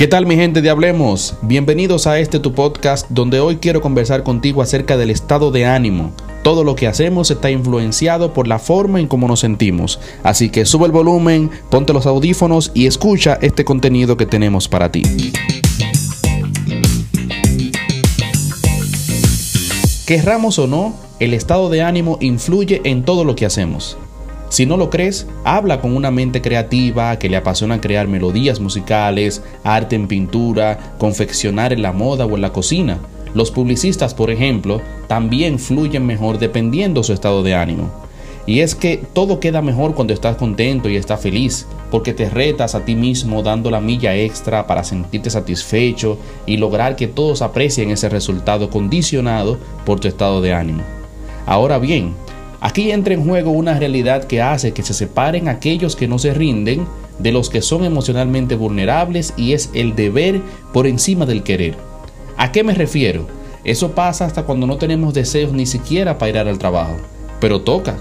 ¿Qué tal mi gente de Hablemos? Bienvenidos a este tu podcast donde hoy quiero conversar contigo acerca del estado de ánimo. Todo lo que hacemos está influenciado por la forma en cómo nos sentimos. Así que sube el volumen, ponte los audífonos y escucha este contenido que tenemos para ti. Querramos o no, el estado de ánimo influye en todo lo que hacemos. Si no lo crees, habla con una mente creativa que le apasiona crear melodías musicales, arte en pintura, confeccionar en la moda o en la cocina. Los publicistas, por ejemplo, también fluyen mejor dependiendo su estado de ánimo. Y es que todo queda mejor cuando estás contento y estás feliz, porque te retas a ti mismo dando la milla extra para sentirte satisfecho y lograr que todos aprecien ese resultado condicionado por tu estado de ánimo. Ahora bien, Aquí entra en juego una realidad que hace que se separen aquellos que no se rinden de los que son emocionalmente vulnerables y es el deber por encima del querer. ¿A qué me refiero? Eso pasa hasta cuando no tenemos deseos ni siquiera para ir al trabajo, pero toca.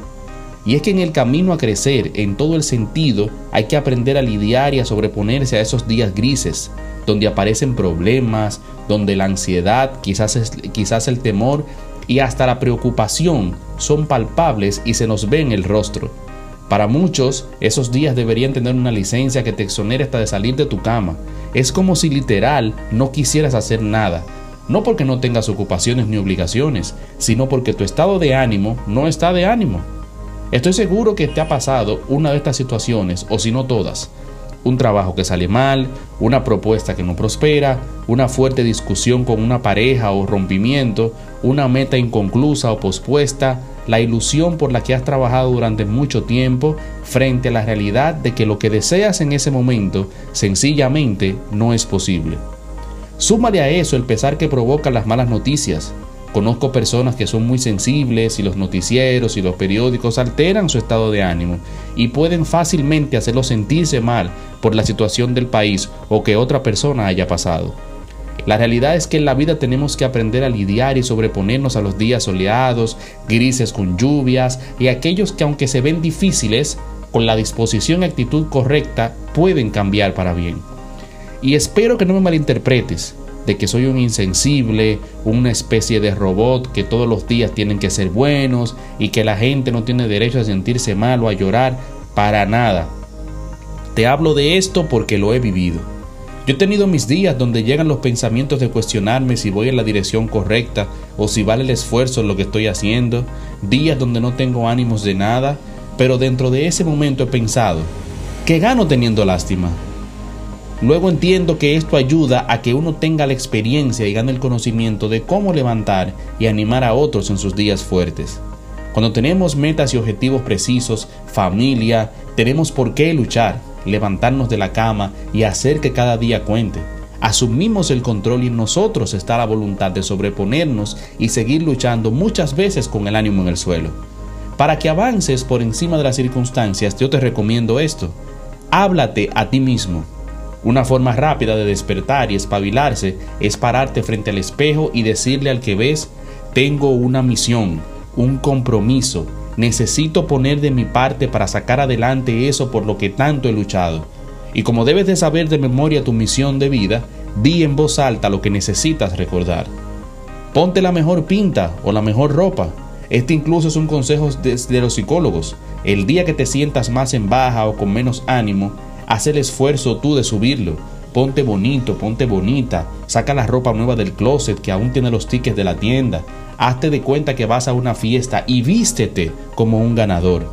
Y es que en el camino a crecer, en todo el sentido, hay que aprender a lidiar y a sobreponerse a esos días grises, donde aparecen problemas, donde la ansiedad, quizás, quizás el temor y hasta la preocupación son palpables y se nos ve en el rostro. Para muchos, esos días deberían tener una licencia que te exonere hasta de salir de tu cama. Es como si literal no quisieras hacer nada. No porque no tengas ocupaciones ni obligaciones, sino porque tu estado de ánimo no está de ánimo. Estoy seguro que te ha pasado una de estas situaciones, o si no todas, un trabajo que sale mal, una propuesta que no prospera, una fuerte discusión con una pareja o rompimiento, una meta inconclusa o pospuesta, la ilusión por la que has trabajado durante mucho tiempo frente a la realidad de que lo que deseas en ese momento sencillamente no es posible. Súmale a eso el pesar que provocan las malas noticias, Conozco personas que son muy sensibles y los noticieros y los periódicos alteran su estado de ánimo y pueden fácilmente hacerlo sentirse mal por la situación del país o que otra persona haya pasado. La realidad es que en la vida tenemos que aprender a lidiar y sobreponernos a los días soleados, grises con lluvias y aquellos que aunque se ven difíciles, con la disposición y actitud correcta pueden cambiar para bien. Y espero que no me malinterpretes de que soy un insensible, una especie de robot que todos los días tienen que ser buenos y que la gente no tiene derecho a sentirse mal o a llorar, para nada. Te hablo de esto porque lo he vivido. Yo he tenido mis días donde llegan los pensamientos de cuestionarme si voy en la dirección correcta o si vale el esfuerzo en lo que estoy haciendo, días donde no tengo ánimos de nada, pero dentro de ese momento he pensado, ¿qué gano teniendo lástima? Luego entiendo que esto ayuda a que uno tenga la experiencia y gane el conocimiento de cómo levantar y animar a otros en sus días fuertes. Cuando tenemos metas y objetivos precisos, familia, tenemos por qué luchar, levantarnos de la cama y hacer que cada día cuente. Asumimos el control y en nosotros está la voluntad de sobreponernos y seguir luchando muchas veces con el ánimo en el suelo. Para que avances por encima de las circunstancias, yo te recomiendo esto. Háblate a ti mismo. Una forma rápida de despertar y espabilarse es pararte frente al espejo y decirle al que ves, tengo una misión, un compromiso, necesito poner de mi parte para sacar adelante eso por lo que tanto he luchado. Y como debes de saber de memoria tu misión de vida, di en voz alta lo que necesitas recordar. Ponte la mejor pinta o la mejor ropa. Este incluso es un consejo de, los psicólogos. El día que te sientas más en baja o con menos ánimo, Haz el esfuerzo tú de subirlo. Ponte bonito, ponte bonita. Saca la ropa nueva del closet que aún tiene los tickets de la tienda. Hazte de cuenta que vas a una fiesta y vístete como un ganador.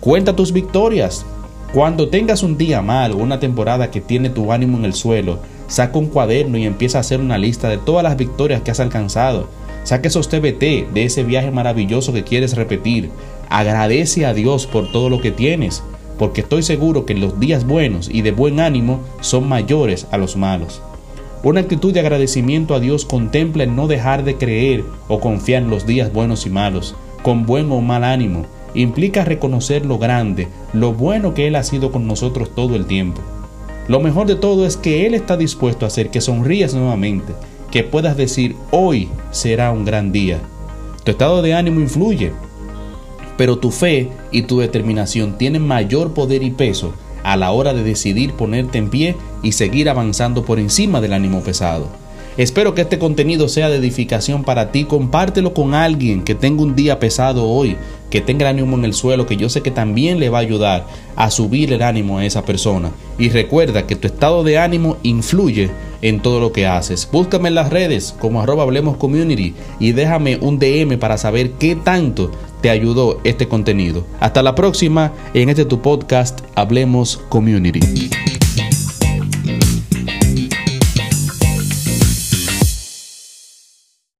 Cuenta tus victorias. Cuando tengas un día mal o una temporada que tiene tu ánimo en el suelo, saca un cuaderno y empieza a hacer una lista de todas las victorias que has alcanzado. Saca esos TBT de ese viaje maravilloso que quieres repetir. Agradece a Dios por todo lo que tienes porque estoy seguro que los días buenos y de buen ánimo son mayores a los malos. Una actitud de agradecimiento a Dios contempla el no dejar de creer o confiar en los días buenos y malos, con buen o mal ánimo. Implica reconocer lo grande, lo bueno que Él ha sido con nosotros todo el tiempo. Lo mejor de todo es que Él está dispuesto a hacer que sonrías nuevamente, que puedas decir hoy será un gran día. Tu estado de ánimo influye, pero tu fe y tu determinación tienen mayor poder y peso a la hora de decidir ponerte en pie y seguir avanzando por encima del ánimo pesado. Espero que este contenido sea de edificación para ti. Compártelo con alguien que tenga un día pesado hoy, que tenga el ánimo en el suelo, que yo sé que también le va a ayudar a subir el ánimo a esa persona. Y recuerda que tu estado de ánimo influye en todo lo que haces. Búscame en las redes como arroba Hablemos Community y déjame un DM para saber qué tanto te ayudó este contenido. Hasta la próxima en este tu podcast Hablemos Community.